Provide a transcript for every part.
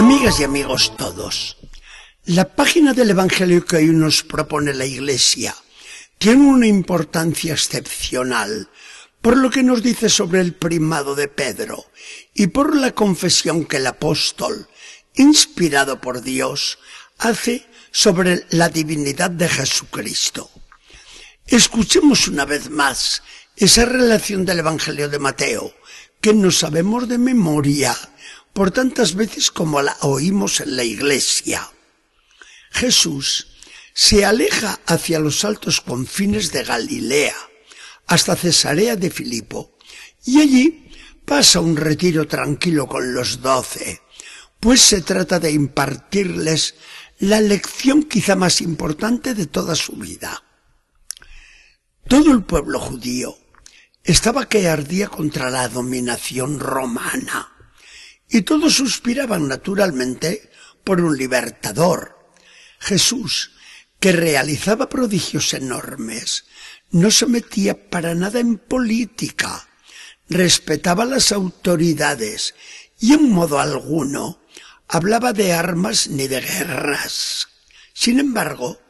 Amigas y amigos todos, la página del Evangelio que hoy nos propone la Iglesia tiene una importancia excepcional por lo que nos dice sobre el primado de Pedro y por la confesión que el apóstol, inspirado por Dios, hace sobre la divinidad de Jesucristo. Escuchemos una vez más esa relación del Evangelio de Mateo, que no sabemos de memoria por tantas veces como la oímos en la iglesia. Jesús se aleja hacia los altos confines de Galilea, hasta Cesarea de Filipo, y allí pasa un retiro tranquilo con los doce, pues se trata de impartirles la lección quizá más importante de toda su vida. Todo el pueblo judío estaba que ardía contra la dominación romana, y todos suspiraban naturalmente por un libertador. Jesús, que realizaba prodigios enormes, no se metía para nada en política, respetaba las autoridades y en modo alguno hablaba de armas ni de guerras. Sin embargo,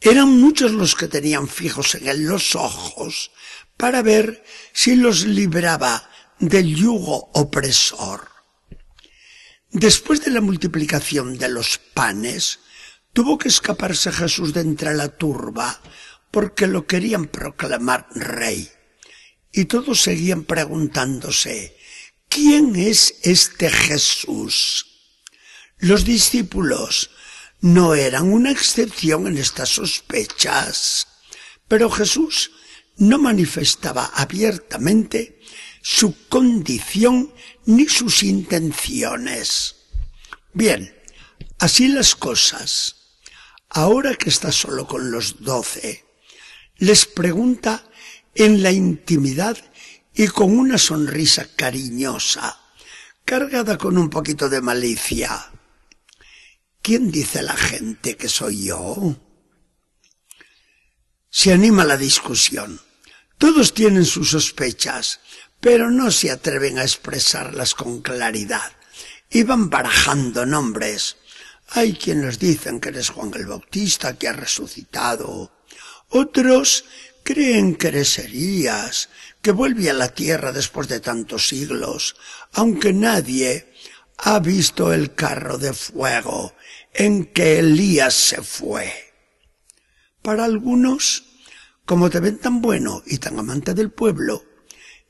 eran muchos los que tenían fijos en él los ojos para ver si los libraba del yugo opresor. Después de la multiplicación de los panes, tuvo que escaparse Jesús de entre la turba porque lo querían proclamar rey. Y todos seguían preguntándose, ¿quién es este Jesús? Los discípulos no eran una excepción en estas sospechas, pero Jesús no manifestaba abiertamente su condición ni sus intenciones. Bien, así las cosas. Ahora que está solo con los doce, les pregunta en la intimidad y con una sonrisa cariñosa, cargada con un poquito de malicia. ¿Quién dice la gente que soy yo? Se anima la discusión. Todos tienen sus sospechas, pero no se atreven a expresarlas con claridad. Y van barajando nombres. Hay quienes dicen que eres Juan el Bautista que ha resucitado. Otros creen que eres Elías, que vuelve a la tierra después de tantos siglos, aunque nadie ha visto el carro de fuego en que Elías se fue. Para algunos, como te ven tan bueno y tan amante del pueblo,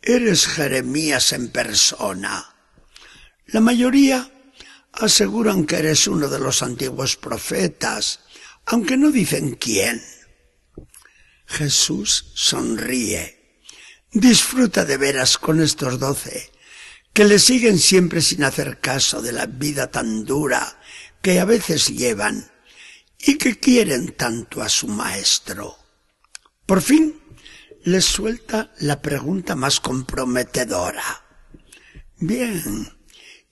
Eres Jeremías en persona. La mayoría aseguran que eres uno de los antiguos profetas, aunque no dicen quién. Jesús sonríe. Disfruta de veras con estos doce, que le siguen siempre sin hacer caso de la vida tan dura que a veces llevan y que quieren tanto a su maestro. Por fin les suelta la pregunta más comprometedora. Bien,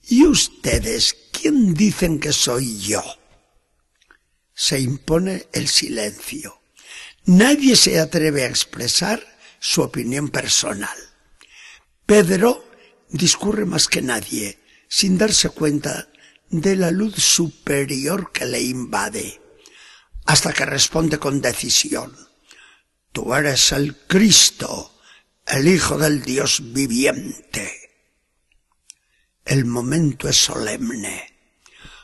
¿y ustedes quién dicen que soy yo? Se impone el silencio. Nadie se atreve a expresar su opinión personal. Pedro discurre más que nadie, sin darse cuenta de la luz superior que le invade, hasta que responde con decisión. Tú eres el Cristo, el Hijo del Dios viviente. El momento es solemne.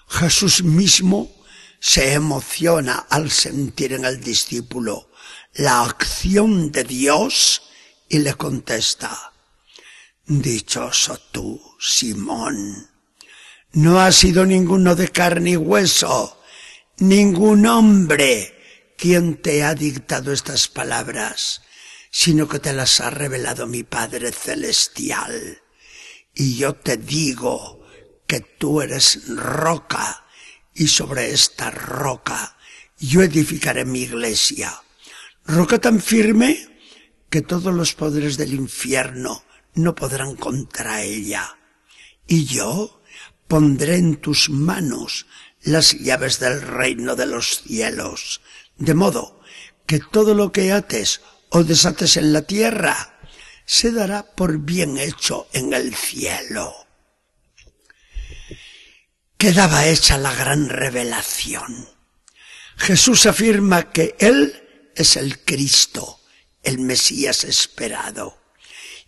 Jesús mismo se emociona al sentir en el discípulo la acción de Dios y le contesta, Dichoso tú, Simón, no ha sido ninguno de carne y hueso, ningún hombre quien te ha dictado estas palabras, sino que te las ha revelado mi Padre Celestial. Y yo te digo que tú eres roca, y sobre esta roca yo edificaré mi iglesia. Roca tan firme que todos los poderes del infierno no podrán contra ella. Y yo pondré en tus manos las llaves del reino de los cielos de modo que todo lo que ates o desates en la tierra se dará por bien hecho en el cielo. quedaba hecha la gran revelación. Jesús afirma que Él es el Cristo, el Mesías esperado.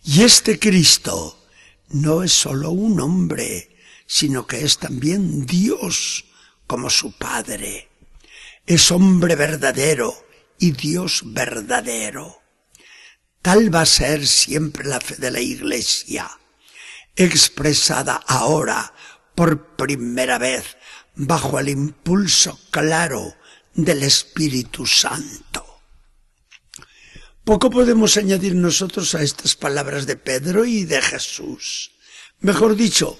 Y este Cristo no es solo un hombre, sino que es también Dios como su Padre. Es hombre verdadero y Dios verdadero. Tal va a ser siempre la fe de la Iglesia, expresada ahora por primera vez bajo el impulso claro del Espíritu Santo. Poco podemos añadir nosotros a estas palabras de Pedro y de Jesús. Mejor dicho,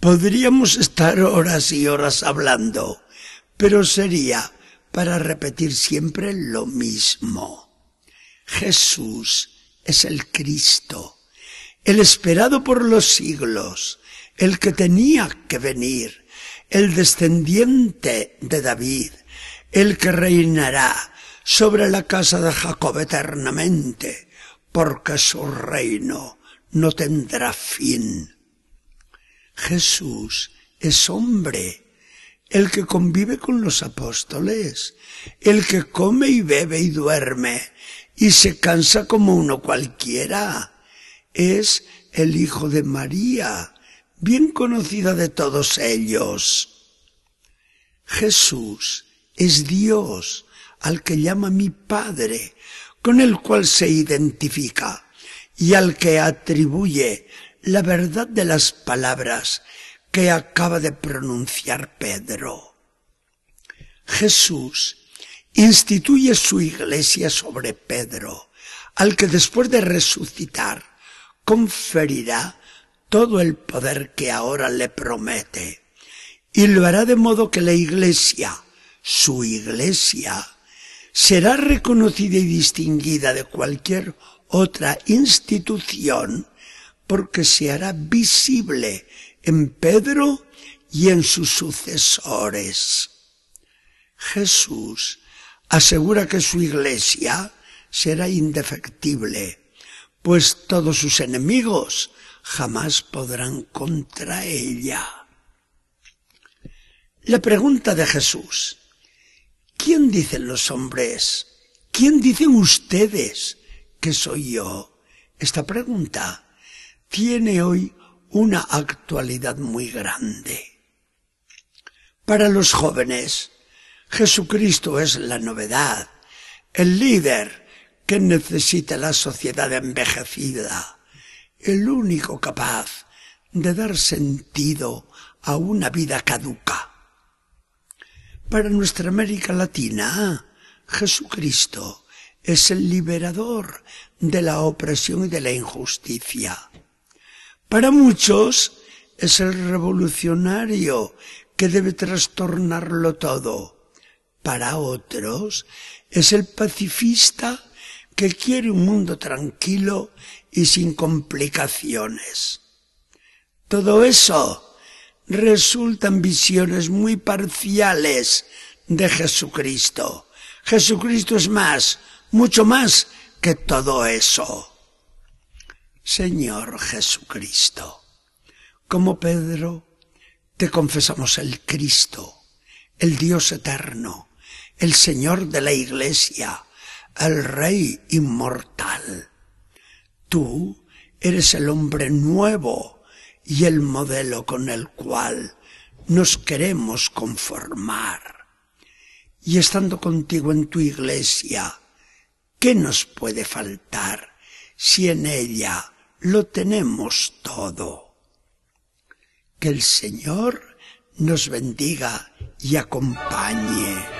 podríamos estar horas y horas hablando, pero sería para repetir siempre lo mismo. Jesús es el Cristo, el esperado por los siglos, el que tenía que venir, el descendiente de David, el que reinará sobre la casa de Jacob eternamente, porque su reino no tendrá fin. Jesús es hombre, el que convive con los apóstoles, el que come y bebe y duerme y se cansa como uno cualquiera. Es el Hijo de María, bien conocida de todos ellos. Jesús es Dios al que llama mi Padre, con el cual se identifica y al que atribuye la verdad de las palabras que acaba de pronunciar Pedro. Jesús instituye su iglesia sobre Pedro, al que después de resucitar conferirá todo el poder que ahora le promete, y lo hará de modo que la iglesia, su iglesia, será reconocida y distinguida de cualquier otra institución porque se hará visible en Pedro y en sus sucesores. Jesús asegura que su iglesia será indefectible, pues todos sus enemigos jamás podrán contra ella. La pregunta de Jesús, ¿Quién dicen los hombres? ¿Quién dicen ustedes que soy yo? Esta pregunta tiene hoy una actualidad muy grande. Para los jóvenes, Jesucristo es la novedad, el líder que necesita la sociedad envejecida, el único capaz de dar sentido a una vida caduca para nuestra América Latina, Jesucristo es el liberador de la opresión y de la injusticia. Para muchos es el revolucionario que debe trastornarlo todo. Para otros es el pacifista que quiere un mundo tranquilo y sin complicaciones. Todo eso resultan visiones muy parciales de Jesucristo. Jesucristo es más, mucho más que todo eso. Señor Jesucristo, como Pedro, te confesamos el Cristo, el Dios eterno, el Señor de la Iglesia, el Rey inmortal. Tú eres el hombre nuevo, y el modelo con el cual nos queremos conformar. Y estando contigo en tu iglesia, ¿qué nos puede faltar si en ella lo tenemos todo? Que el Señor nos bendiga y acompañe.